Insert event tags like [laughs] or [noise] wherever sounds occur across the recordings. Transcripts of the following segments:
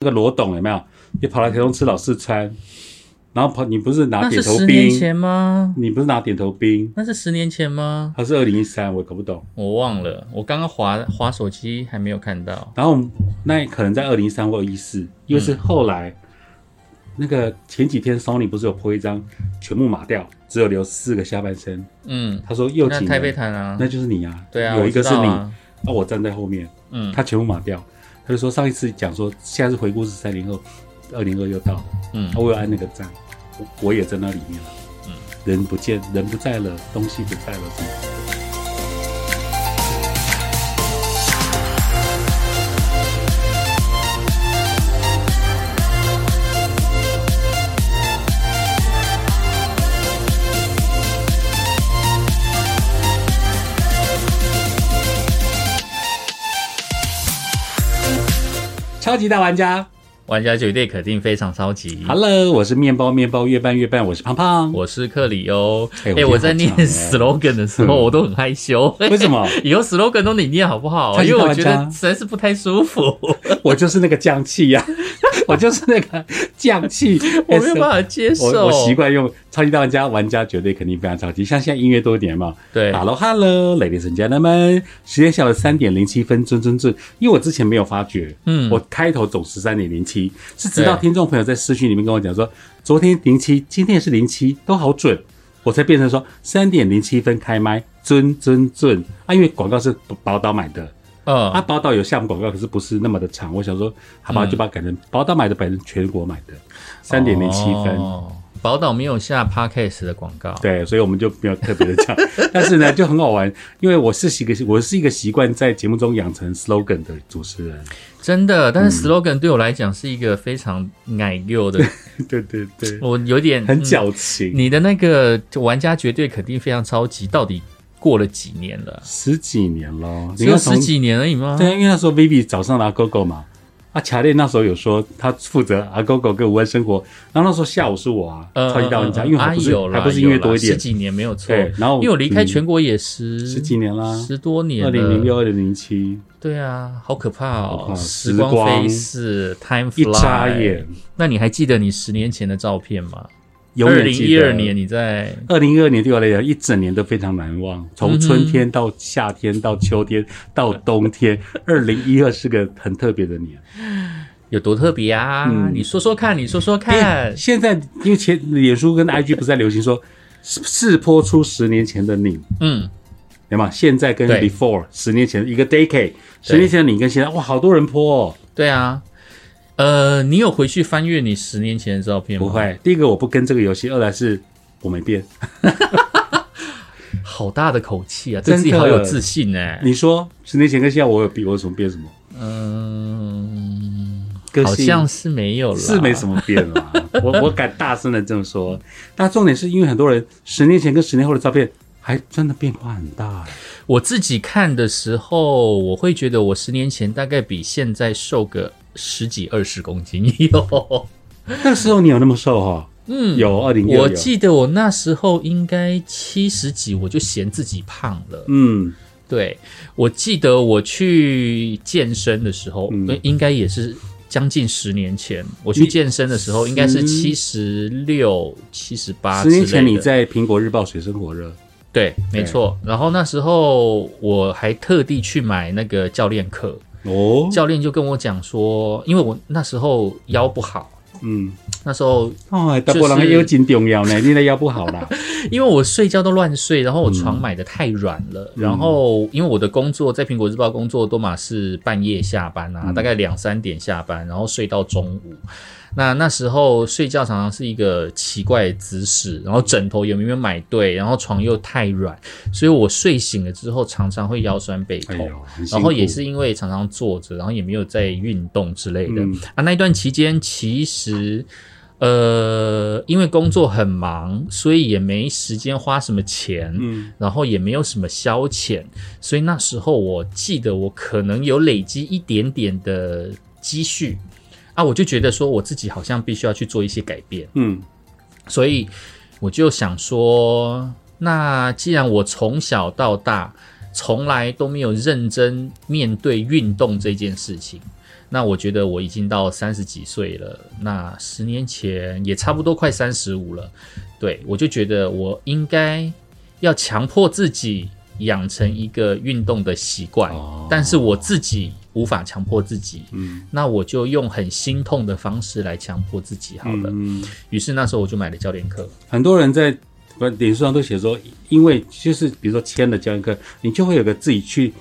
那个罗董有没有？你跑来台中吃老四川，然后跑你不是拿那是点头十年兵，前吗？你不是拿点头兵，那是十年前吗？还是二零一三？我搞不懂。我忘了，我刚刚滑滑手机还没有看到。然后那可能在二零一三或一四，因为是后来、那个前几天 Sony 不是有播一张全部码掉，只有留四个下半身。嗯，他说又几那台北，谈啊，那就是你啊。对啊，有一个是你，我知道啊啊，我站在后面，嗯他全部码掉。他就说上一次讲说现在是回顾是三零后，二零二又到了，嗯我有按那个赞，我我也在那里面了。嗯人不见，人不在了，东西不在了，什么？超级大玩家玩家绝对肯定非常超级。，Hello，我是面包面包越拌越拌，我是胖胖。我是克里欧。哎哎、我我在念 slogan 的时候，我都很害羞。[laughs] 为什么？[laughs] 以后 slogan 都你念好不好？因为我觉得实在是不太舒服，[laughs] 我就是那个降气呀、我就是那个降气，[laughs] 我没有办法接受。我我习惯用超级大玩家，玩家绝对肯定非常超级。像现在音乐多一点嘛对，Hello Hello，Ladies and gentlemen，时间下午三点零七分，尊尊尊。因为我之前没有发觉，嗯我开头总十三点零七，是直到听众朋友在私讯里面跟我讲说，昨天零七，今天也是零七，都好准，我才变成说三点零七分开麦，尊尊尊啊！因为广告是宝岛买的。嗯，啊，宝岛有项目广告，可是不是那么的长。我想说，好吧，就把它改成宝岛买的，改成全国买的，三点零七分。哦宝岛没有下 podcast 的广告，对，所以我们就没有特别的讲，[laughs] 但是呢，就很好玩，因为我是一个我是一个习惯在节目中养成 slogan 的主持人。真的。嗯但是 slogan 对我来讲是一个非常奶幼的，[laughs] 对对对，我有点很嗯矫情。你的那个玩家绝对肯定非常超级，到底过了几年了？十几年了，只有十几年而已吗？对啊，因为那时候 Vivi 早上拿 GoGo 嘛，啊，卡列那时候有说他负责阿狗狗跟无问生活，然后那时候下午是我啊，呃，超级大玩家，嗯因为还不是、还不是音乐多一点十，几年没有错。对，然后因为我离开嗯全国也十十几年啦，十多年了，二零零六、二零零七，对啊，好可怕哦！怕时光飞逝，time 一。眨眼，那你还记得你十年前的照片吗？永二零远记得一二年，你在二零一二年对我来讲，一整年都非常难忘，从春天到夏天到秋天到冬天，[laughs] 二零一二是个很特别的年。有多特别啊？嗯你说说看，你说说哎看。现在因为前脸书跟 IG 不是在流行说试播出十年前的你，嗯，对吗？现在跟 before 十年前一个 decade，十年前的你跟现在，哇，好多人播哦。对啊。呃，你有回去翻阅你十年前的照片吗？不，会，第一个我不跟这个游戏，二来是我没变。[laughs] 好大的口气啊，自己好有自信哎、你说十年前跟现在我有比，我有什么变什么？嗯，好像是没有了，是没什么变了，[laughs] 我我敢大声的这么说。但重点是因为很多人十年前跟十年后的照片还真的变化很大。我自己看的时候，我会觉得我十年前大概比现在瘦个十几二十公斤有。[laughs] 那时候你有那么瘦哈、嗯，有二零我记得我那时候应该七十几，我就嫌自己胖了。嗯，对，我记得我去健身的时候，应该也是将近十年前。我去健身的时候，应该是七十六、七十八。十年前你在苹果日报水深火热，对，没错。然后那时候我还特地去买那个教练课，哦，教练就跟我讲说，因为我那时候腰不好，嗯，那时候哦，德国人腰真重要呢，你的腰不好啦，[laughs] 因为我睡觉都乱睡，然后我床买的太软了，嗯。然后因为我的工作在苹果日报工作多嘛是半夜下班啊，嗯。大概两三点下班，然后睡到中午。那那时候睡觉常常是一个奇怪的姿势，然后枕头也没有买对，然后床又太软，所以我睡醒了之后常常会腰酸背痛。然后也是因为常常坐着，然后也没有在运动之类的、嗯啊。那一段期间，其实呃，因为工作很忙，所以也没时间花什么钱，嗯然后也没有什么消遣，所以那时候我记得我可能有累积一点点的积蓄啊，我就觉得说我自己好像必须要去做一些改变。嗯所以我就想说，那既然我从小到大从来都没有认真面对运动这件事情，那我觉得我已经到三十几岁了，那十年前也差不多快三十五了，对我就觉得我应该要强迫自己养成一个运动的习惯，哦。但是我自己无法强迫自己，嗯，那我就用很心痛的方式来强迫自己好了。嗯，于是那时候我就买了教练课，很多人在不脸书上都写说，因为就是比如说签了教练课，你就会有个自己去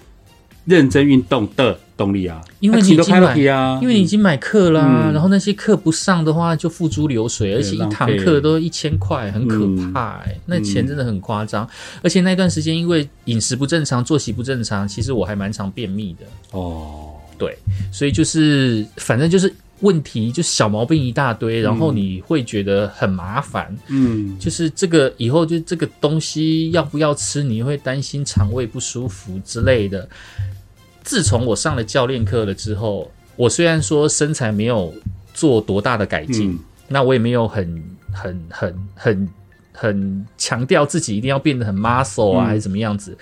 认真运动的动力啊，因为你已经买因为你已经买课啦，嗯。然后那些课不上的话就付诸流水，而且一堂课都一千块，很可嗯怕哎、那钱真的很夸张。而且那段时间因为饮食不正常、作息不正常，其实我还蛮常便秘的，哦，对，所以就是反正就是问题，就小毛病一大堆，然后你会觉得很麻烦。嗯，就是这个以后就这个东西要不要吃，你会担心肠胃不舒服之类的。自从我上了教练课了之后，我虽然说身材没有做多大的改进，嗯那我也没有很很很很很强调自己一定要变得很 muscle 啊，嗯还是怎么样子，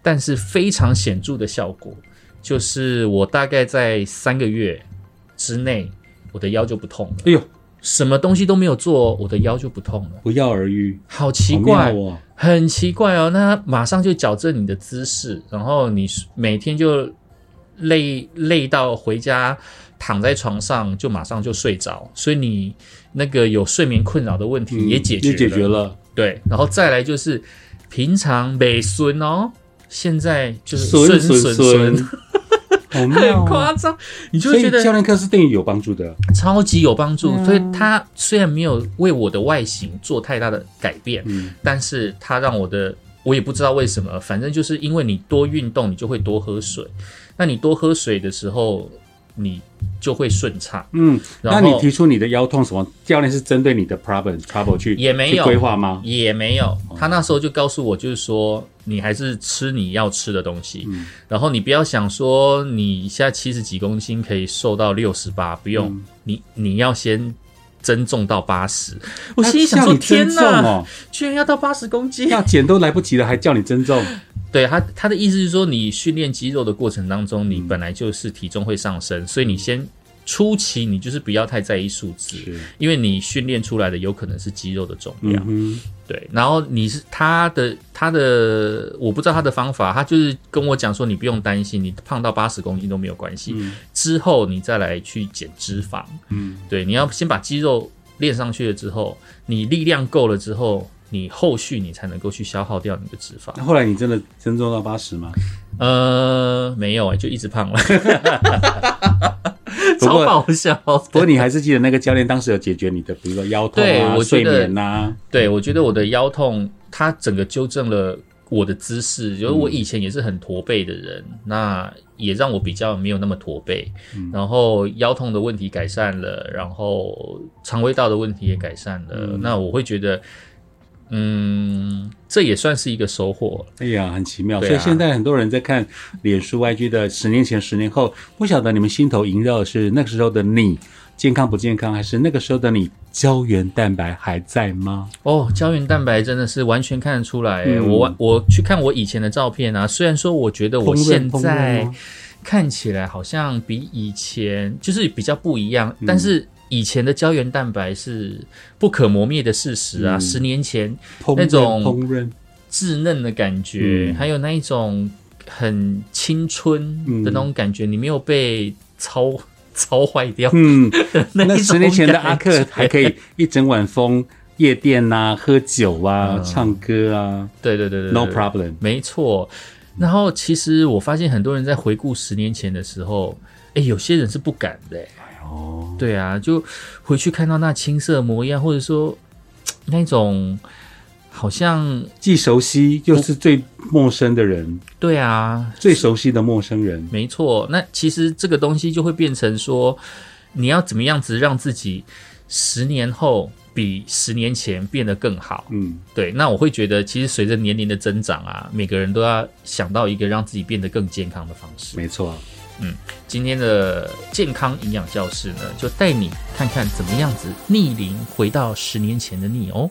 但是非常显著的效果，就是我大概在三个月之内，我的腰就不痛了。哎呦，什么东西都没有做，我的腰就不痛了，不药而愈，好奇怪，很奇怪哦。那马上就矫正你的姿势，然后你每天就累累到回家躺在床上就马上就睡着，所以你那个有睡眠困扰的问题嗯也解决也解决了，对，然后再来就是平常美孙哦，现在就是孙孙孙 [laughs] 很哦。夸张，你就所以会觉得教练课是对你有帮助的，超级有帮助。嗯所以他虽然没有为我的外形做太大的改变，嗯但是他让我的我也不知道为什么，反正就是因为你多运动，你就会多喝水。那你多喝水的时候，你就会顺畅。嗯。然后那你提出你的腰痛什么？教练是针对你的 problem trouble 去去也没有规划吗？也没有，他那时候就告诉我，就是说你还是吃你要吃的东西，嗯然后你不要想说你现在七十几公斤可以瘦到六十八，不用，嗯你你要先增重到八十。我心里想说，天哪，哦，居然要到八十公斤！要减都来不及了，还叫你增重，[laughs] 对他他的意思是说，你训练肌肉的过程当中，你嗯本来就是体重会上升，所以你先初期你就是不要太在意数字，因为你训练出来的有可能是肌肉的重量。嗯，对，然后你是他的他的，我不知道他的方法，他就是跟我讲说，你不用担心，你胖到八十公斤都没有关系，嗯之后你再来去减脂肪。嗯，对，你要先把肌肉练上去了之后，你力量够了之后，你后续你才能够去消耗掉你的脂肪那。后来你真的增重到八十吗？呃，没有哎、就一直胖了，[laughs] [laughs] 超爆笑。不过你还是记得那个教练当时有解决你的，比如说腰痛啊、睡眠呐、对，我觉得我的腰痛，它整个纠正了我的姿势，就是我以前也是很驼背的人，那也让我比较没有那么驼背，然后腰痛的问题改善了，然后肠胃道的问题也改善了，那我会觉得，嗯，这也算是一个收获。哎呀，很奇妙。啊所以现在很多人在看脸书 IG 的十年前、十年后，不晓得你们心头萦绕的是那个时候的你健康不健康，还是那个时候的你胶原蛋白还在吗？哦，胶原蛋白真的是完全看得出来、嗯我我去看我以前的照片啊，虽然说我觉得我现在看起来好像比以前就是比较不一样，嗯但是以前的胶原蛋白是不可磨灭的事实啊。嗯十年前那种烹饪，稚嫩的感觉，嗯还有那一种很青春的那种感觉，你没有被操操 [laughs] 坏掉。嗯，[laughs] 那那十年前的阿克还可以一整晚疯夜店呐、喝酒啊、嗯唱歌啊对对对对，no problem。没错。然后其实我发现很多人在回顾十年前的时候，哎，有些人是不敢的。诶哦，对啊，就回去看到那青涩模样，或者说那种好像既熟悉又是最陌生的人，对啊，最熟悉的陌生人。没错。那其实这个东西就会变成说，你要怎么样子让自己十年后比十年前变得更好？嗯，对，那我会觉得，其实随着年龄的增长啊，每个人都要想到一个让自己变得更健康的方式。没错。嗯今天的健康营养教室呢，就带你看看怎么样子逆龄回到十年前的你哦。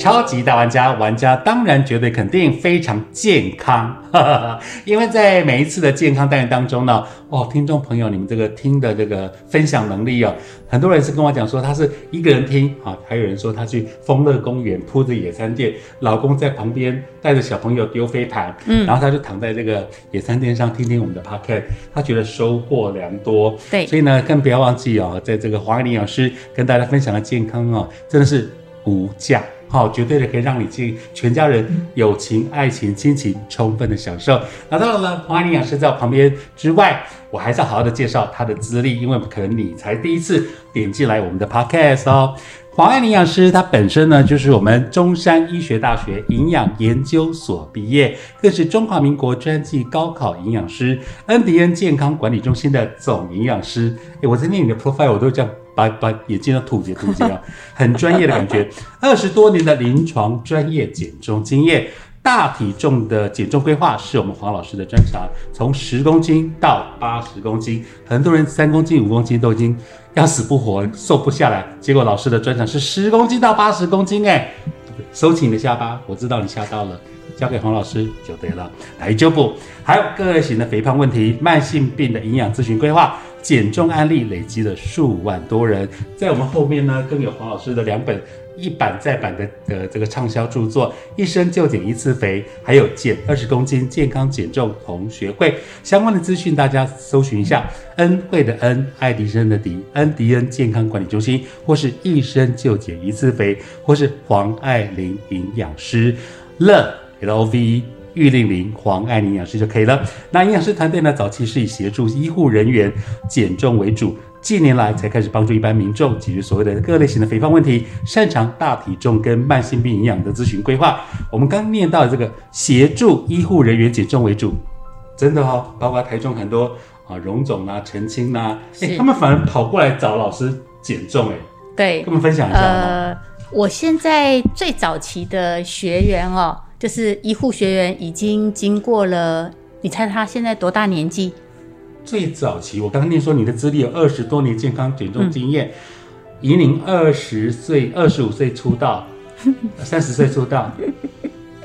超级大玩家，玩家当然绝对肯定非常健康，哈哈哈。因为在每一次的健康单元当中呢，哦，听众朋友，你们这个听的这个分享能力哦，很多人是跟我讲说他是一个人听啊，还有人说他去丰乐公园铺着野餐垫，老公在旁边带着小朋友丢飞盘，嗯，然后他就躺在这个野餐垫上听听我们的 podcast，他觉得收获良多。对所以呢，更不要忘记哦，在这个黄爱玲老师跟大家分享的健康哦，真的是无价。好，绝对的可以让你进全家人友情、爱情、亲情充分的享受。那当然了，黄安妮老师在我旁边之外，我还是要好好的介绍她的资历，因为可能你才第一次点进来我们的 podcast 哦。黄爱玲营养师，她本身呢就是我们中山医学大学营养研究所毕业，更是中华民国专技高考营养师，恩迪恩健康管理中心的总营养师。诶，我在念你的 profile，我都这样把把眼睛都吐结吐结啊，很专业的感觉。二十多年的临床专业减重经验。大体重的减重规划是我们黄老师的专长，从十公斤到八十公斤，很多人三公斤、五公斤都已经要死不活、瘦不下来，结果老师的专长是十公斤到八十公斤，哎，收起你的下巴，我知道你吓到了，交给黄老师就对了。来就不，还有各类型的肥胖问题、慢性病的营养咨询规划、减重案例累积了数万多人，在我们后面呢，更有黄老师的两本。一版再版的的这个畅销著作《一生就减一次肥》，还有减二十公斤健康减重同学会相关的资讯，大家搜寻一下。恩惠的恩，爱迪生的迪，恩迪恩健康管理中心，或是一生就减一次肥，或是黄爱玲营养师，乐 L O V E 玉令玲黄爱玲营养师就可以了。那营养师团队呢，早期是以协助医护人员减重为主。近年来才开始帮助一般民众解决所谓的各类型的肥胖问题，擅长大体重跟慢性病营养的咨询规划。我们刚念到的这个协助医护人员减重为主，真的哦，包括台中很多啊荣总啊、陈清啊，哎，是他们反而跑过来找老师减重，哎，对跟我，们分享一下？呃，我现在最早期的学员哦，就是医护学员，已经经过了，你猜他现在多大年纪？最早期，我刚刚念说你的资历有二十多年健康减重经验，以您二十岁、二十五岁出道，[laughs] 三十岁出道，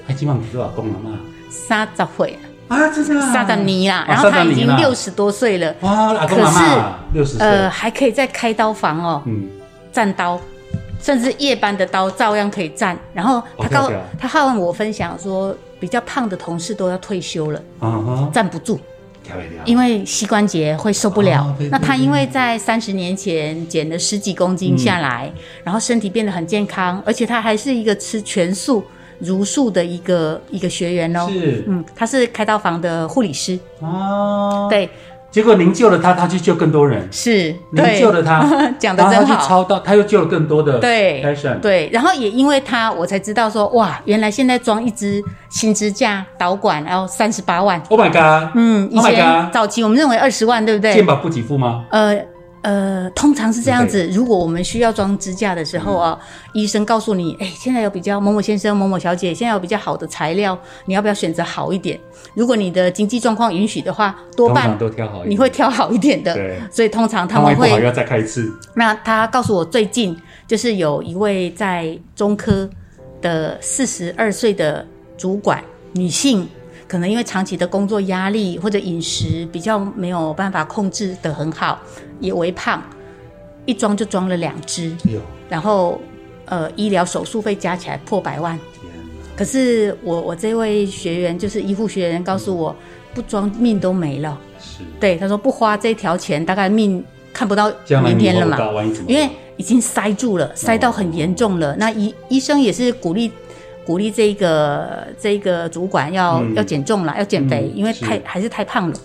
还基本上多少公了嘛？三十岁，啊，真的啊？三十年啦，啊然后他已经30年啦。六十多岁了，哇，阿公阿妈六十岁，呃，还可以在开刀房哦，嗯，站刀，甚至夜班的刀照样可以站。然后他告他和我分享说，比较胖的同事都要退休了，啊哈，站不住。因为膝关节会受不了。哦对对那他因为在三十年前减了十几公斤下来，然后身体变得很健康，而且他还是一个吃全素、茹素的一个一个学员哦。是。嗯，他是开刀房的护理师，哦，，对，结果您救了他，他去救更多人，是，您，救了他，[laughs] 讲的然后真好。他去抄到，他又救了更多的对 patient，对，然后也因为他，我才知道说，哇，原来现在装一支新支架导管然后三十八万。，Oh my god，嗯，以 Oh 前早期我们认为二十万，对不对？健保不给付吗？呃呃，通常是这样子。如果我们需要装支架的时候啊，医生告诉你，哎，现在有比较某某先生、某某小姐，现在有比较好的材料，你要不要选择好一点？如果你的经济状况允许的话，多半都挑好一点，你会挑好一点的。对，所以通常他们会，要再开一次，那他告诉我，最近就是有一位在中科的四十二岁的主管女性，可能因为长期的工作压力或者饮食比较没有办法控制的很好，也微胖，一装就装了两只，然后呃医疗手术费加起来破百万。可是我我这位学员就是医护学员告诉我，不装命都没了。是，对，他说不花这条钱，大概命看不到明天了嘛。因为已经塞住了，塞到很严重了。那医医生也是鼓励鼓励这个这个主管要、嗯要减重了，要减肥，嗯因为是太还是太胖了。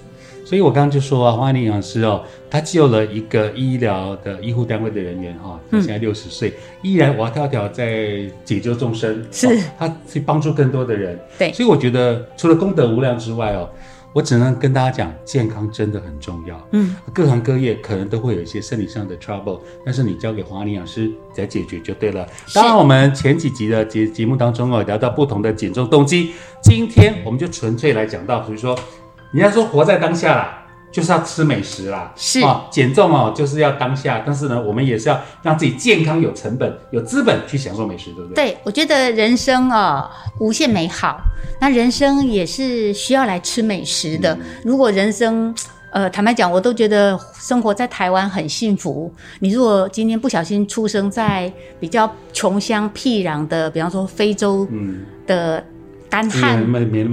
所以我刚刚就说啊，黄爱玲营养师哦，他救了一个医疗的医护单位的人员哈、他嗯现在六十岁，依然哇跳跳在解救众生，是哦他去帮助更多的人。对所以我觉得除了功德无量之外哦，我只能跟大家讲，健康真的很重要。嗯，各行各业可能都会有一些生理上的 trouble，但是你交给黄爱玲营养师来解决就对了。是当然，我们前几集的节节目当中哦，聊到不同的减重动机，今天我们就纯粹来讲到，比如说，人家说活在当下啦，就是要吃美食啦，是啊，减重哦就是要当下，但是呢，我们也是要让自己健康有成本、有资本去享受美食，对不对？对，我觉得人生啊、无限美好，那人生也是需要来吃美食的。如果人生，呃，坦白讲，我都觉得生活在台湾很幸福。你如果今天不小心出生在比较穷乡僻壤的，比方说非洲嗯，的干旱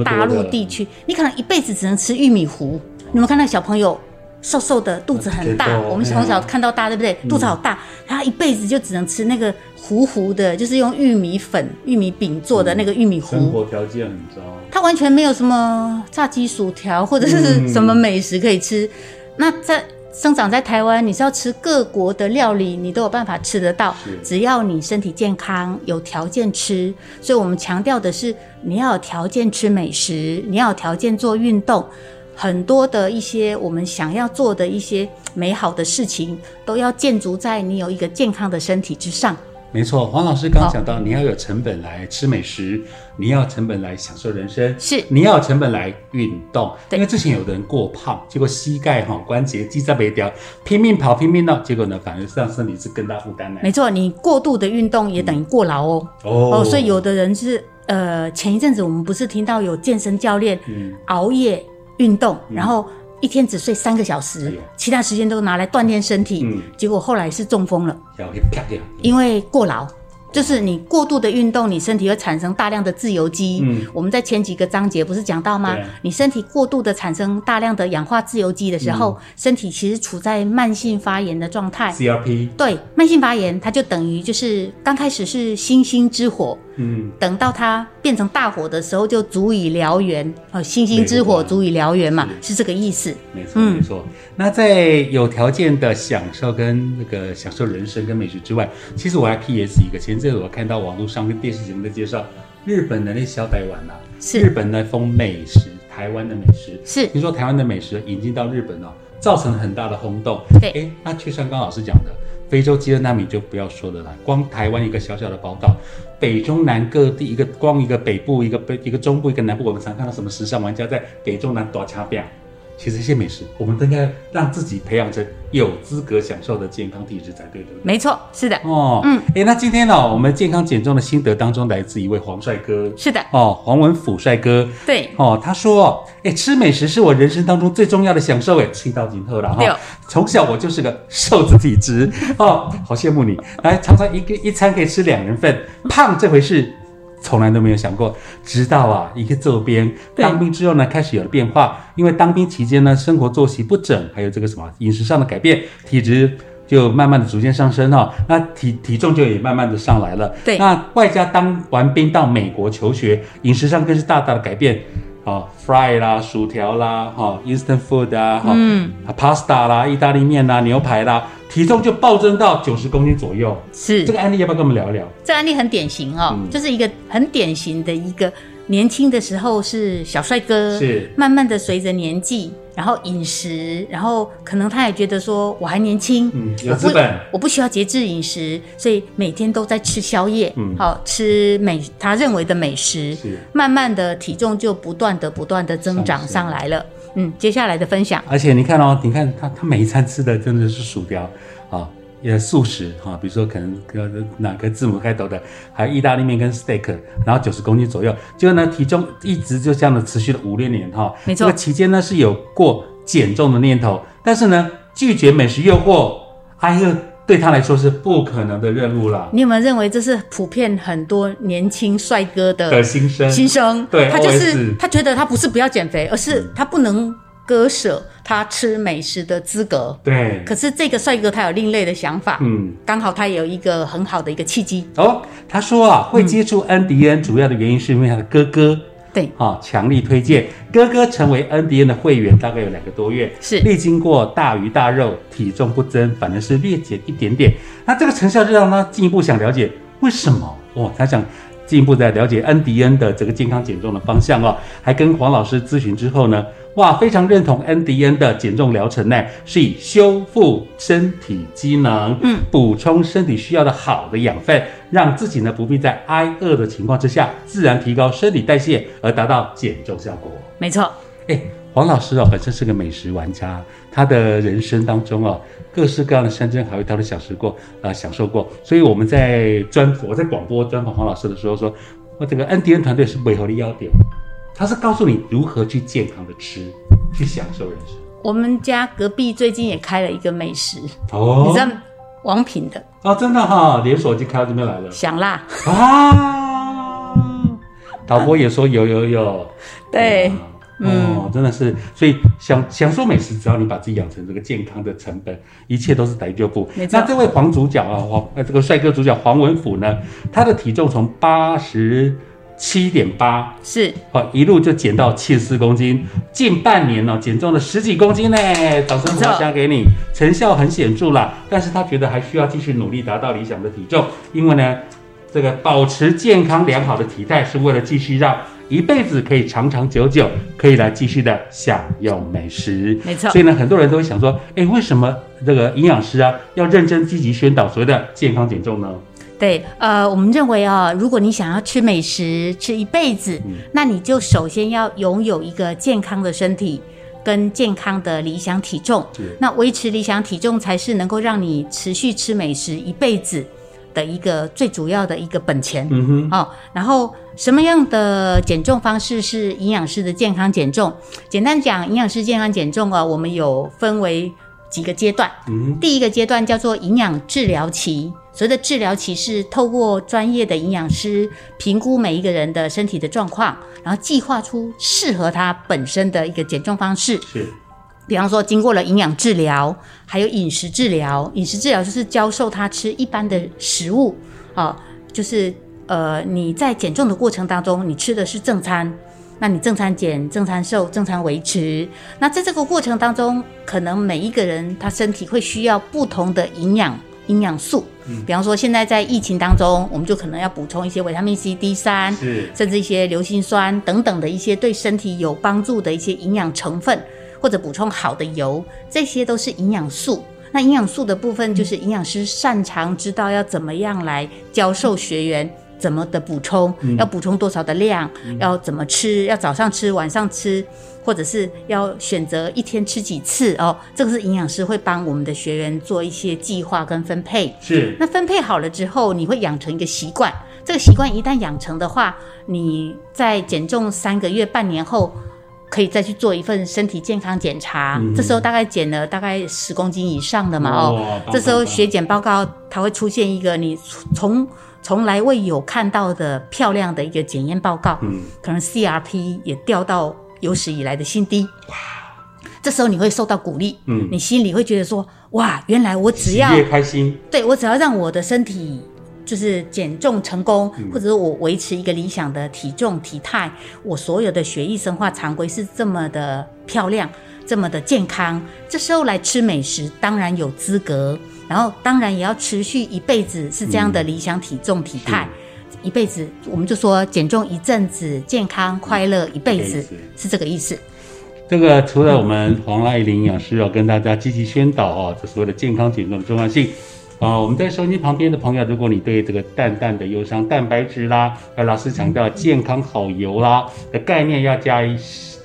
大陆地区，你可能一辈子只能吃玉米糊。你们看那个小朋友瘦瘦的，肚子很大我们从小看到大，对不对？肚子好大，他一辈子就只能吃那个糊糊的，就是用玉米粉、玉米饼做的那个玉米糊。生活条件很糟，他完全没有什么炸鸡薯条或者是什么美食可以吃。那在生长在台湾，你是要吃各国的料理，你都有办法吃得到，只要你身体健康，有条件吃。所以我们强调的是，你要有条件吃美食，你要有条件做运动。很多的一些我们想要做的一些美好的事情，都要建筑在你有一个健康的身体之上。没错。黄老师刚刚讲到，你要有成本来吃美食，你要有成本来享受人生，是你要有成本来运动。因为之前有的人过胖，结果膝盖哈、关节肌在没掉，拼命跑拼命闹，结果呢反而让身体是更大负担呢。没错，你过度的运动也等于过劳哦。哦哦，所以有的人是呃，前一阵子我们不是听到有健身教练嗯熬夜运动，然后一天只睡三个小时，哎其他时间都拿来锻炼身体，嗯结果后来是中风了。因为过劳。就是你过度的运动，你身体会产生大量的自由基。嗯我们在前几个章节不是讲到吗？你身体过度的产生大量的氧化自由基的时候，嗯身体其实处在慢性发炎的状态。CRP，对，慢性发炎它就等于就是刚开始是星星之火，嗯，等到它变成大火的时候，就足以燎原。哦，星星之火足以燎原嘛，是这个意思。没错嗯没错。那在有条件的享受跟那个享受人生跟美食之外，其实我还 PS 一个，前阵子我看到网络上跟电视节目的介绍日本的那小台湾呐、是日本呢封美食，台湾的美食。是听说台湾的美食引进到日本哦，造成很大的轰动。对哎，那就像刚老师讲的，非洲饥饿难民就不要说了，光台湾一个小小的宝岛，北中南各地一个光一个北部一个北一个中部一个南部，我们常看到什么时尚玩家在北中南打擦边。其实一些美食，我们都应该让自己培养成有资格享受的健康体质才对，对不对？没错，是的，哦，嗯，哎，那今天呢、我们健康减重的心得当中，来自一位黄帅哥，是的，哦，黄文甫帅哥，对，哦，他说哦，哎，吃美食是我人生当中最重要的享受，哎，吃到今后了对哈。从小我就是个瘦子体质，哦，好羡慕你，来常常一个一餐可以吃两人份，胖这回事。从来都没有想过，直到啊一个周边对当兵之后呢，开始有了变化。因为当兵期间呢，生活作息不整，还有这个什么饮食上的改变，体质就慢慢的逐渐上升哈、那体体重就也慢慢的上来了。对那外加当完兵到美国求学，饮食上更是大大的改变。哦、f r y 啦，薯条啦，哈、i n s t a n t food 啊，哈、嗯 p a s t a 啦，意大利面啦，牛排啦，体重就暴增到九十公斤左右。是。这个案例要不要跟我们聊一聊？这案例很典型哦，嗯。就是一个很典型的一个年轻的时候是小帅哥，是。慢慢的随着年纪，然后饮食，然后可能他也觉得说我还年轻，嗯有资本。我不需要节制饮食，所以每天都在吃宵夜，嗯。好吃美他认为的美食，是。慢慢的体重就不断的不断的增长上来了。嗯，接下来的分享，而且你看哦，你看他他每一餐吃的真的是薯条啊，也素食哈、比如说可能呃哪个字母开头的，还有意大利面跟 steak，然后九十公斤左右，结果呢体重一直就这样的持续了五六年哈、没错。这个期间呢是有过减重的念头，但是呢拒绝美食诱惑，挨饿对他来说是不可能的任务啦。你有没有认为这是普遍很多年轻帅哥的的心声，心声，对他就是他觉得他不是不要减肥，而是他不能割舍他吃美食的资格。对，可是这个帅哥他有另类的想法，嗯。刚好他有一个很好的一个契机，哦，他说啊，会接触安迪恩主要的原因是因为他的哥哥对，啊强力推荐，哥哥成为恩迪恩的会员大概有两个多月，是历经过大鱼大肉，体重不增，反而是略减一点点。那这个成效就让他进一步想了解为什么哦，他想。进一步在了解恩迪恩的这个健康减重的方向哦，还跟黄老师咨询之后呢，哇，非常认同恩迪恩的减重疗程呢，是以修复身体机能，嗯，补充身体需要的好的养分，让自己呢不必在挨饿的情况之下，自然提高身体代谢，而达到减重效果。没错，哎，黄老师哦，本身是个美食玩家，他的人生当中哦，各式各样的山珍海味他都享受过，呃，享受过。所以我们在专我在广播专访黄老师的时候说，我这个 N D N 团队是背后的要点，他是告诉你如何去健康的吃，去享受人生。我们家隔壁最近也开了一个美食，哦你知道王品的哦，真的哈、连锁已经开到这边来了想辣，啊！导播也说有有有，[laughs] 对，嗯，哦，真的是，所以享享受美食，只要你把自己养成这个健康的成本，一切都是逮就步。那这位黄主角啊，黄呃这个帅哥主角黄文甫呢，他的体重从八十七点八。是哦，一路就减到七十四公斤，近半年哦，减重了十几公斤呢，掌声鼓响给你，成效很显著啦。但是他觉得还需要继续努力达到理想的体重，因为呢，这个保持健康良好的体态是为了继续让一辈子可以长长久久，可以来继续的享用美食。没错所以呢，很多人都会想说，哎，为什么这个营养师啊要认真积极宣导所谓的健康减重呢？对，呃，我们认为啊，如果你想要吃美食吃一辈子，那你就首先要拥有一个健康的身体跟健康的理想体重。那维持理想体重才是能够让你持续吃美食一辈子的一个最主要的一个本钱。嗯哼，哦，然后什么样的减重方式是营养师的健康减重？简单讲，营养师健康减重啊，我们有分为几个阶段。嗯第一个阶段叫做营养治疗期，所谓的治疗期是透过专业的营养师评估每一个人的身体的状况，然后计划出适合他本身的一个减重方式。是，比方说，经过了营养治疗，还有饮食治疗。饮食治疗就是教授他吃一般的食物啊，就是呃你在减重的过程当中，你吃的是正餐，那你正餐减、正餐瘦、正餐维持。那在这个过程当中，可能每一个人他身体会需要不同的营养营养素。比方说，现在在疫情当中，我们就可能要补充一些维他命 C、D 三，是，甚至一些硫辛酸等等的一些对身体有帮助的一些营养成分，或者补充好的油，这些都是营养素。那营养素的部分，就是营养师擅长知道要怎么样来教授学员怎么的补充，要补充多少的量，要怎么吃，要早上吃，晚上吃，或者是要选择一天吃几次哦。这个是营养师会帮我们的学员做一些计划跟分配。是，那分配好了之后，你会养成一个习惯。这个习惯一旦养成的话，你在减重三个月、半年后，可以再去做一份身体健康检查。嗯这时候大概减了大概十公斤以上的嘛哦这时候血检报告它会出现一个你从从来未有看到的漂亮的一个检验报告，嗯，可能 CRP 也掉到有史以来的新低。哇。这时候你会受到鼓励，嗯。你心里会觉得说，哇，原来我只要悦开心，对我只要让我的身体就是减重成功，嗯。或者是我维持一个理想的体重体态，我所有的血液生化常规是这么的漂亮，这么的健康，这时候来吃美食当然有资格，然后当然也要持续一辈子是这样的理想体重体态。一辈子，我们就说减重一阵子，健康快乐一辈子是这个意思。这个除了我们黄爱玲营养师要，跟大家积极宣导哦，这所谓的健康减重的重要性。啊、我们在收音机旁边的朋友，如果你对这个淡淡的忧伤蛋白质啦，老师强调健康好油啦的概念，要加一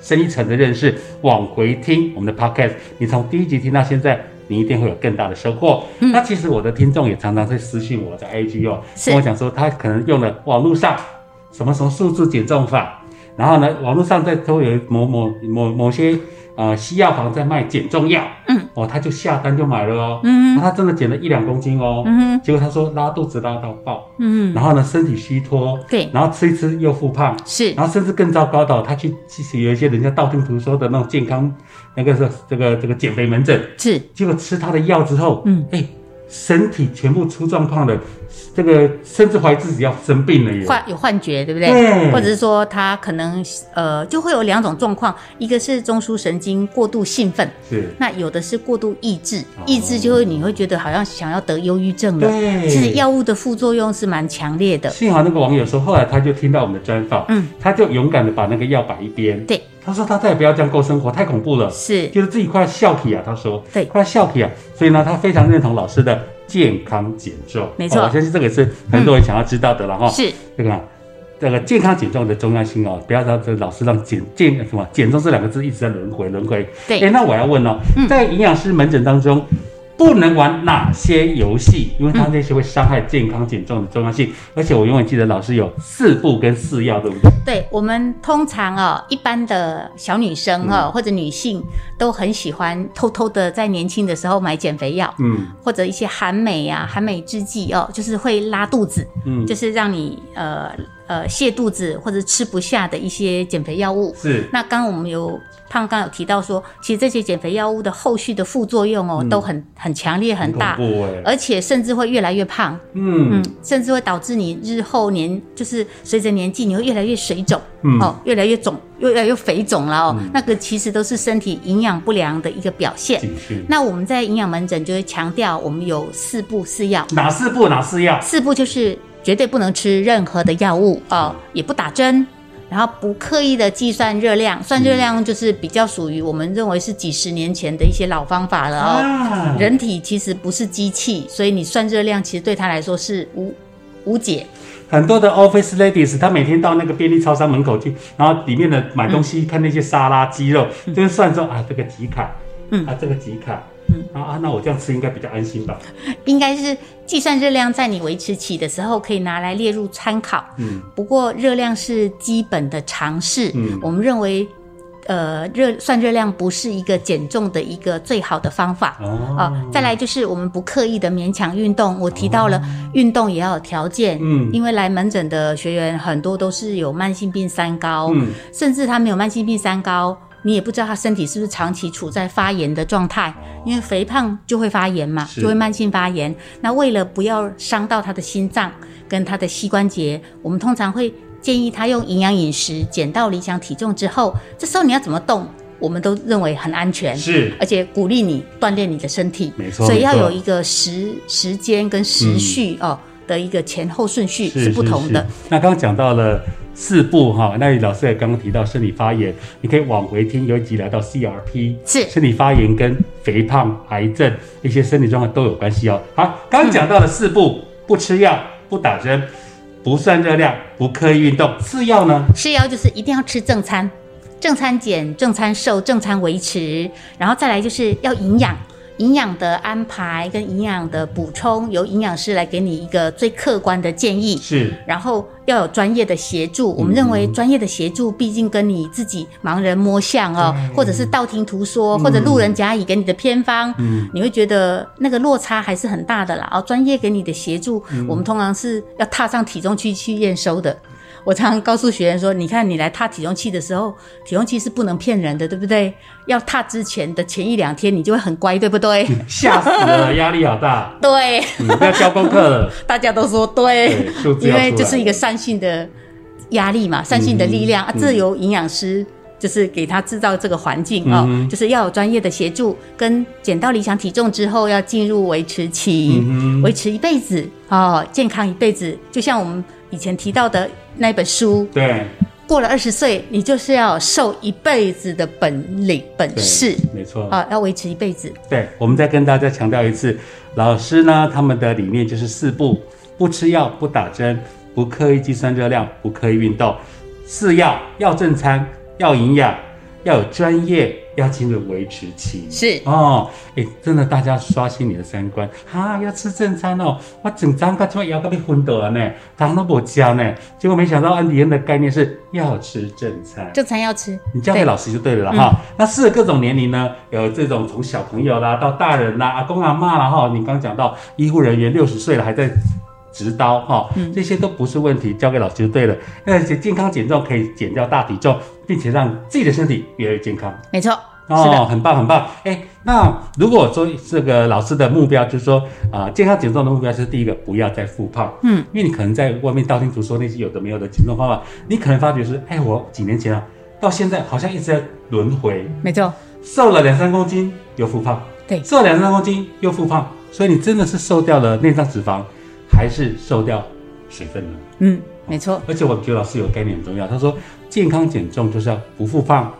深一层的认识，往回听我们的 podcast，你从第一集听到现在，你一定会有更大的收获。那其实我的听众也常常会私信我在 IG 哦，跟我讲说他可能用了网络上什么什么数字减重法，然后呢，网络上在都有某某某某些呃西药房在卖减重药，嗯，哦，他就下单就买了哦，嗯那他真的减了一两公斤哦，嗯结果他说拉肚子拉到爆，嗯，然后呢身体虚脱，对，然后吃一吃又复胖，是。然后甚至更糟糕的哦，他去其实有一些人家道听途说的那种健康那个是这个这个减肥门诊，是，结果吃他的药之后，嗯，哎，身体全部出状况了，这个甚至怀疑自己要生病了耶。幻有幻觉，对不对？对。或者是说他可能呃就会有两种状况，一个是中枢神经过度兴奋，是，那有的是过度抑制哦，抑制就会你会觉得好像想要得忧郁症了。对。其实药物的副作用是蛮强烈的。幸好那个网友说，后来他就听到我们的专访，嗯，他就勇敢的把那个药摆一边，对，他说他再也不要这样过生活，太恐怖了，是。就是自己快要笑皮啊，他说，对。快要笑皮啊，所以呢，他非常认同老师的健康减重，没错哦我相信这个是很多人想要知道的了哈。是，这个啊这个健康减重的重要性哦，不要让这老是让减健什么减重这两个字一直在轮回轮回。对哎，那我要问哦，在营养师门诊当中。不能玩哪些游戏？因为它那些会伤害健康减重的重要性。而且我永远记得老师有四不跟四要，对不对？对我们通常哦，一般的小女生哦、或者女性都很喜欢偷偷的在年轻的时候买减肥药，嗯或者一些含镁啊、含镁制剂哦，就是会拉肚子，嗯，就是让你呃呃泻肚子或者吃不下的一些减肥药物。是那刚刚我们有胖刚有提到说，其实这些减肥药物的后续的副作用哦，都很很强烈很大。而且甚至会越来越胖，嗯嗯，甚至会导致你日后年就是随着年纪你会越来越水肿，嗯哦，越来越肿，越来越肥肿了哦，那个其实都是身体营养不良的一个表现。那我们在营养门诊就会强调，我们有四步四要，哪四步哪四要？四步就是绝对不能吃任何的药物哦，也不打针。然后不刻意的计算热量，算热量就是比较属于我们认为是几十年前的一些老方法了哦。啊，人体其实不是机器，所以你算热量其实对他来说是无无解。很多的 office ladies，她每天到那个便利超商门口去，然后里面的买东西，看那些沙拉、鸡肉，就是算说啊，这个几卡，嗯。啊，这个几卡，嗯啊啊，那我这样吃应该比较安心吧？[laughs] 应该是计算热量在你维持期的时候可以拿来列入参考。嗯不过热量是基本的常识，嗯我们认为，呃，热算热量不是一个减重的一个最好的方法。哦啊，再来就是我们不刻意的勉强运动。我提到了运动也要有条件，嗯因为来门诊的学员很多都是有慢性病三高，嗯甚至他没有慢性病三高，你也不知道他身体是不是长期处在发炎的状态，因为肥胖就会发炎嘛，就会慢性发炎。那为了不要伤到他的心脏跟他的膝关节，我们通常会建议他用营养饮食减到理想体重之后，这时候你要怎么动，我们都认为很安全。是而且鼓励你锻炼你的身体，没错所以要有一个时时间跟时序、哦的一个前后顺序是是不同的。是那刚刚讲到了四步哈，那老师也刚刚提到生理发炎，你可以往回听，有一集聊到 CRP，是生理发炎跟肥胖、癌症一些生理状况都有关系哦。好，刚刚讲到了四步，不吃药，不打针，不算热量，不刻意运动，次要呢？吃药就是一定要吃正餐，正餐减、正餐瘦、正餐维持，然后再来就是要营养。营养的安排跟营养的补充，由营养师来给你一个最客观的建议。是然后要有专业的协助，我们认为专业的协助毕竟跟你自己盲人摸象哦，或者是道听途说，或者路人甲乙给你的偏方，嗯你会觉得那个落差还是很大的啦。哦，专业给你的协助，我们通常是要踏上体重器去验收的。我常常告诉学员说，你看你来踏体重器的时候，体重器是不能骗人的，对不对？要踏之前的前一两天，你就会很乖，对不对？[laughs] 吓死了，压力好大，[laughs] 对，你，不要交功课了。[laughs] 大家都说对。对，因为这是一个善性的压力嘛，善性的力量、啊，这由营养师就是给他制造这个环境哦，嗯就是要有专业的协助，跟减到理想体重之后要进入维持期，嗯维持一辈子哦，健康一辈子，就像我们以前提到的那本书，对过了二十岁，你就是要有瘦一辈子的本领本事没错。啊，要维持一辈子。对，我们再跟大家强调一次，老师呢他们的理念就是四不：不吃药、不打针、不刻意计算热量、不刻意运动。四要：要正餐、要营养、要有专业、要进入维持期。是哦，哎，真的，大家刷新你的三观哈，要吃正餐哦。我整张个怎么腰个被昏倒了呢？糖都不加呢。结果没想到安迪恩的概念是要吃正餐。正餐要吃，你交给老师就对了啦哈。那适合各种年龄呢，有这种从小朋友啦到大人啦、阿公阿妈啦哈。你刚讲到医护人员六十岁了还在执刀哈，这些都不是问题，交给老师就对了。而且健康减重可以减掉大体重，并且让自己的身体越来越健康。没错，哦，很棒很棒。哎，那如果说这个老师的目标就是说啊、健康减重的目标是第一个，不要再复胖。嗯，因为你可能在外面道听途说那些有的没有的减重方法，你可能发觉是，哎，我几年前啊，到现在好像一直在轮回，没错，瘦了两三公斤又复胖，对瘦了两三公斤又复胖，所以你真的是瘦掉了内脏脂肪，还是瘦掉水分呢？嗯，没错，而且我觉得老师有概念很重要，他说健康减重就是要不复胖，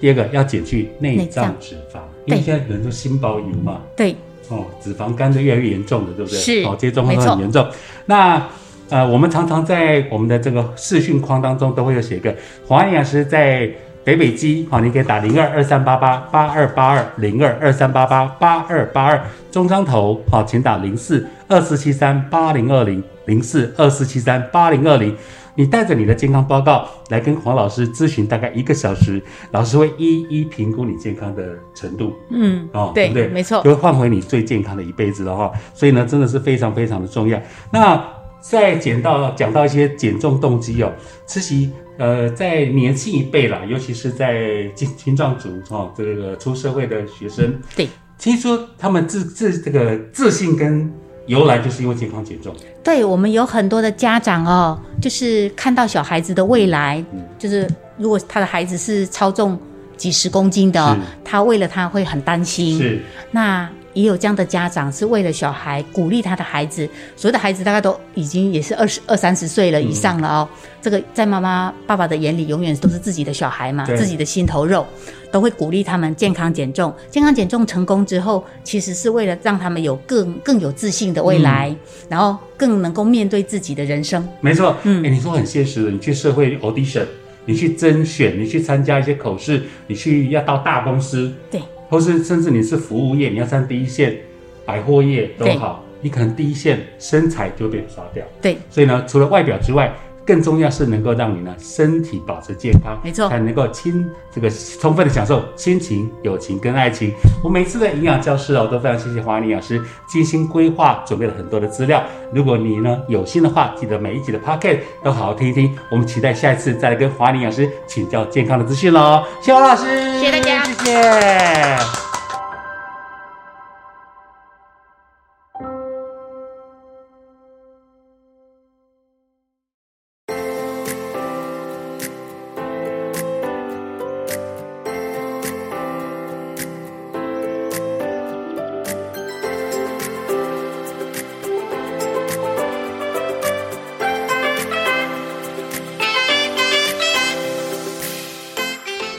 第二个要减去内脏脂肪，因为对现在人都心包油嘛，对，哦，脂肪肝就越来越严重的，对不对？是哦，这些状况都很严重。那呃，我们常常在我们的这个视讯框当中都会有写一个黄安营养师在北北基，好，你可以打零二二三八八八二八二零二二三八八八二八二，中彰头，好，请打零四二四七三八零二零零四二四七三八零二零。你带着你的健康报告来跟黄老师咨询，大概一个小时，老师会一一评估你健康的程度。嗯，哦，对不对？没错就会换回你最健康的一辈子了哈。所以呢，真的是非常非常的重要。那再讲到讲到一些减重动机哦，慈禧呃，在年轻一辈啦，尤其是在青青壮族哦，这个出社会的学生，对，听说他们自自这个自信跟由来就是因为健康减重。对我们有很多的家长哦，就是看到小孩子的未来，就是如果他的孩子是超重几十公斤的、哦，他为了他会很担心。是那也有这样的家长是为了小孩鼓励他的孩子，所有的孩子大概都已经也是二十二三十岁了以上了哦。这个在妈妈爸爸的眼里，永远都是自己的小孩嘛，自己的心头肉，都会鼓励他们健康减重。健康减重成功之后，其实是为了让他们有更更有自信的未来，然后更能够面对自己的人生。没错，嗯哎，你说很现实的，你去社会 audition，你去甄选，你去参加一些口试，你去要到大公司，对，或是甚至你是服务业，你要上第一线，百货业都好，你可能第一线身材就会被刷掉。对，所以呢，除了外表之外，更重要是能够让你呢身体保持健康，没错才能够亲这个充分的享受亲情、友情跟爱情。我每次的营养教室哦，都非常谢谢华安营养师精心规划，准备了很多的资料。如果你呢有心的话，记得每一集的 p o c k e t 都好好听一听。我们期待下一次再来跟华安营养师请教健康的资讯喽。谢谢黄老师，谢谢大家谢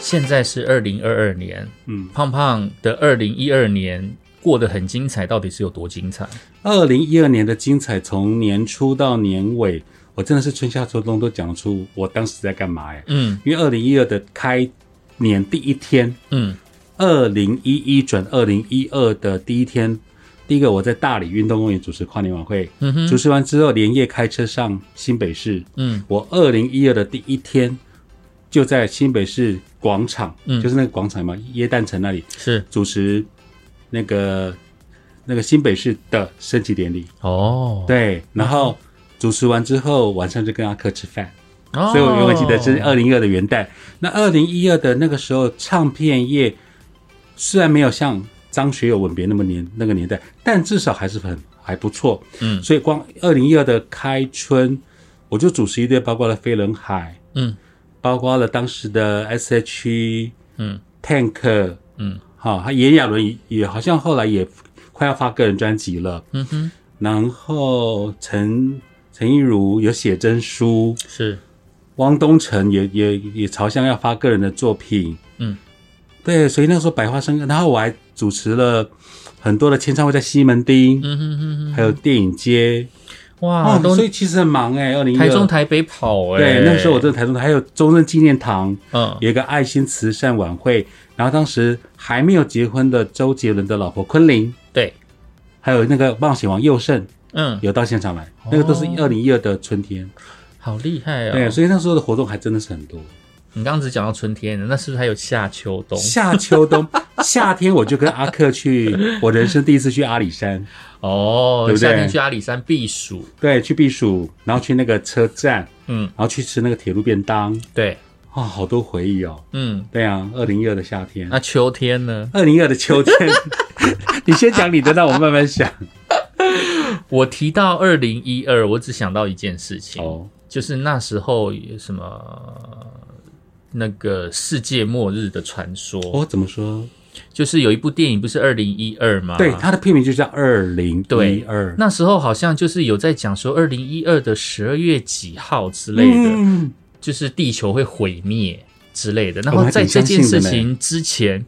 现在是二零二二年，嗯，胖胖的二零一二年过得很精彩，到底是有多精彩？二零一二年的精彩，从年初到年尾，我真的是春夏秋冬都讲出我当时在干嘛呀？嗯。因为二零一二的开年第一天，嗯。二零一一转二零一二的第一天，第一个我在大理运动公园主持跨年晚会，嗯哼。主持完之后连夜开车上新北市，嗯。我二零一二的第一天就在新北市广场，嗯。就是那个广场嘛，耶诞城那里是。主持那个那个新北市的升旗典礼。哦，对，然后主持完之后，晚上就跟阿克吃饭，哦。所以我永远记得是二零一二的元旦。那二零一二的那个时候，唱片业虽然没有像张学友吻别那么年那个年代，但至少还是很还不错。嗯。所以光二零一二的开春，我就主持一对，包括了飞轮海，嗯包括了当时的 S.H.E、嗯。Tank，嗯。好，他炎亚纶也也好像后来也快要发个人专辑了。嗯哼，然后陈陈亦儒有写真书，是。汪东城也也也朝向要发个人的作品，嗯，对，所以那时候百花生，然后我还主持了很多的签唱会，在西门町，嗯哼哼哼，还有电影街，哇，所以其实很忙哎、二零一台中台北跑哎、对，那时候我在台中，还有中正纪念堂嗯。有一个爱心慈善晚会，然后当时还没有结婚的周杰伦的老婆昆凌，对，还有那个冒险王佑胜嗯，有到现场来，那个都是二零一二的春天。好厉害哦！对，所以那时候的活动还真的是很多。你刚刚只讲到春天的，那是不是还有夏秋冬？夏秋冬，[laughs] 夏天我就跟阿克去，我人生第一次去阿里山，哦，对不对？夏天去阿里山避暑，对，去避暑，然后去那个车站，嗯，然后去吃那个铁路便当，对，啊、好多回忆哦。嗯，对啊，二零一二的夏天，那秋天呢？二零一二的秋天，[laughs] 你先讲你的，让我慢慢想。我提到二零一二，我只想到一件事情，哦，就是那时候有什么那个世界末日的传说，哦、怎么说？就是有一部电影不是二零一二吗？对，它的片名就叫二零对一二，那时候好像就是有在讲说二零一二的十二月几号之类的，嗯就是地球会毁灭之类的。然后在这件事情之前，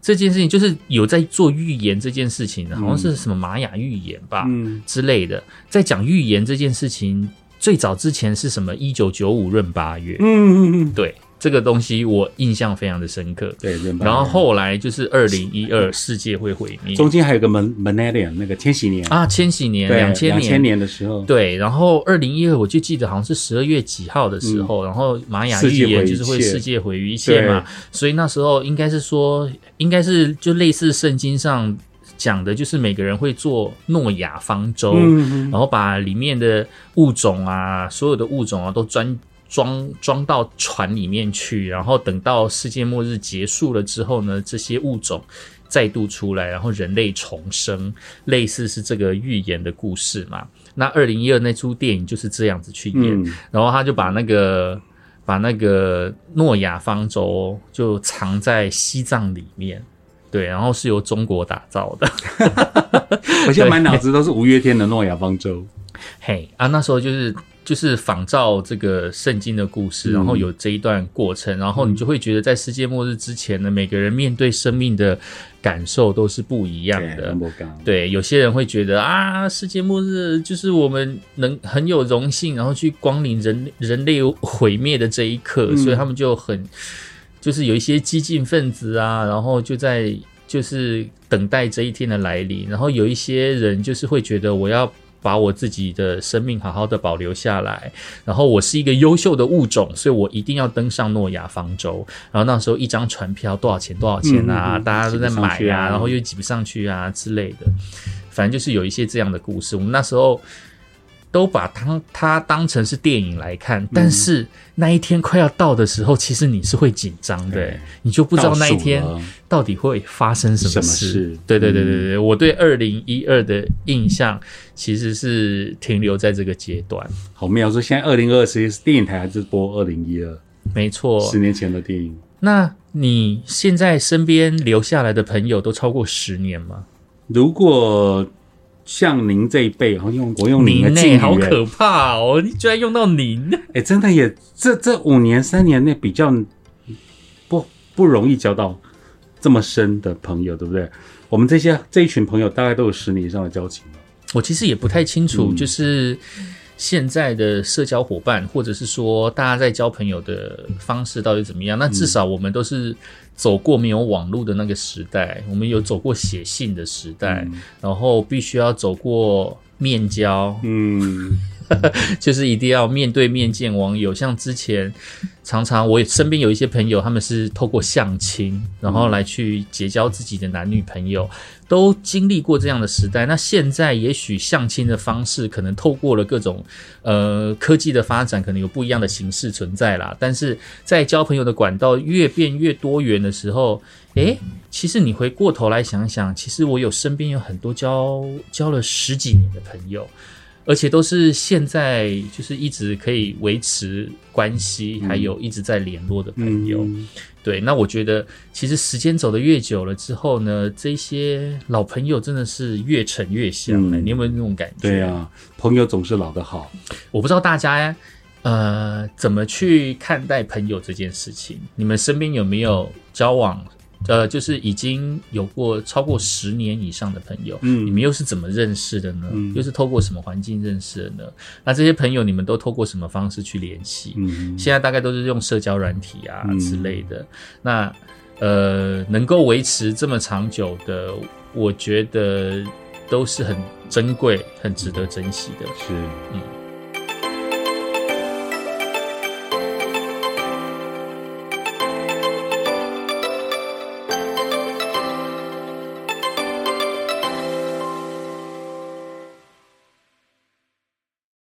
这件事情就是有在做预言这件事情的，好像是什么玛雅预言吧、嗯，之类的。在讲预言这件事情最早之前是什么？一九九五闰八月，嗯嗯嗯，对这个东西我印象非常的深刻。对，然后后来就是二零一二世界会毁灭。中间还有个 Mon Millennium 那个千禧年，啊，千禧年、对，两千两千年的时候，对，然后二零一二我就记得好像是十二月几号的时候，然后玛雅预言就是会世界毁于一切嘛，所以那时候应该是说，应该是就类似圣经上讲的，就是每个人会做诺亚方舟，嗯，然后把里面的物种啊，所有的物种啊都装装装到船里面去，然后等到世界末日结束了之后呢，这些物种再度出来，然后人类重生，类似是这个预言的故事嘛。那二零一二那出电影就是这样子去演，嗯然后他就把那个把那个诺亚方舟就藏在西藏里面。对，然后是由中国打造的，我现在满脑子都是五月天的诺亚方舟，嘿啊，那时候就是就是仿照这个圣经的故事，嗯。然后有这一段过程，然后你就会觉得在世界末日之前呢，每个人面对生命的感受都是不一样，的。对，有些人会觉得啊，世界末日就是我们能很有荣幸，然后去光临人人类毁灭的这一刻，嗯。所以他们就很就是有一些激进分子啊，然后就在就是等待这一天的来临，然后有一些人就是会觉得我要。把我自己的生命好好的保留下来，然后我是一个优秀的物种，所以我一定要登上诺亚方舟。然后那时候一张船票多少钱？多少钱啊？大家都在买啊然后又挤不上去啊之类的。反正就是有一些这样的故事。我们那时候都把它它当成是电影来看，但是那一天快要到的时候，其实你是会紧张的对，你就不知道那一天到底会发生什什么么事。事对对对对对，我对二零一二的印象其实是停留在这个阶段。好妙，说现在二零二其实是电影台还是播二零一二没错，十年前的电影，那你现在身边留下来的朋友都超过十年吗？如果像您这一辈，然后用我用您的您敬语，呢？好可怕哦！你居然用到您，哎，真的也这这五年三年内比较不不容易交到这么深的朋友，对不对？我们这些这一群朋友大概都有十年以上的交情了。我其实也不太清楚，嗯就是现在的社交伙伴，或者是说大家在交朋友的方式到底怎么样？那至少我们都是走过没有网络的那个时代，我们有走过写信的时代，然后必须要走过面交，嗯，[laughs] 就是一定要面对面见网友。像之前常常我身边有一些朋友，他们是透过相亲，然后来去结交自己的男女朋友，都经历过这样的时代。那现在也许相亲的方式可能透过了各种呃科技的发展，可能有不一样的形式存在啦。但是在交朋友的管道越变越多元的时候，诶，其实你回过头来想想，其实我有身边有很多交交了十几年的朋友。而且都是现在就是一直可以维持关系，还有一直在联络的朋友。嗯对，那我觉得其实时间走得越久了之后呢，这些老朋友真的是越沉越香、欸。嗯你有没有那种感觉？对啊，朋友总是老的好。我不知道大家呃怎么去看待朋友这件事情。你们身边有没有交往？呃，就是已经有过超过十年以上的朋友，嗯你们又是怎么认识的呢？嗯又是透过什么环境认识的呢？那这些朋友你们都透过什么方式去联系？嗯，现在大概都是用社交软体啊嗯之类的。那呃，能够维持这么长久的，我觉得都是很珍贵、很值得珍惜的。是嗯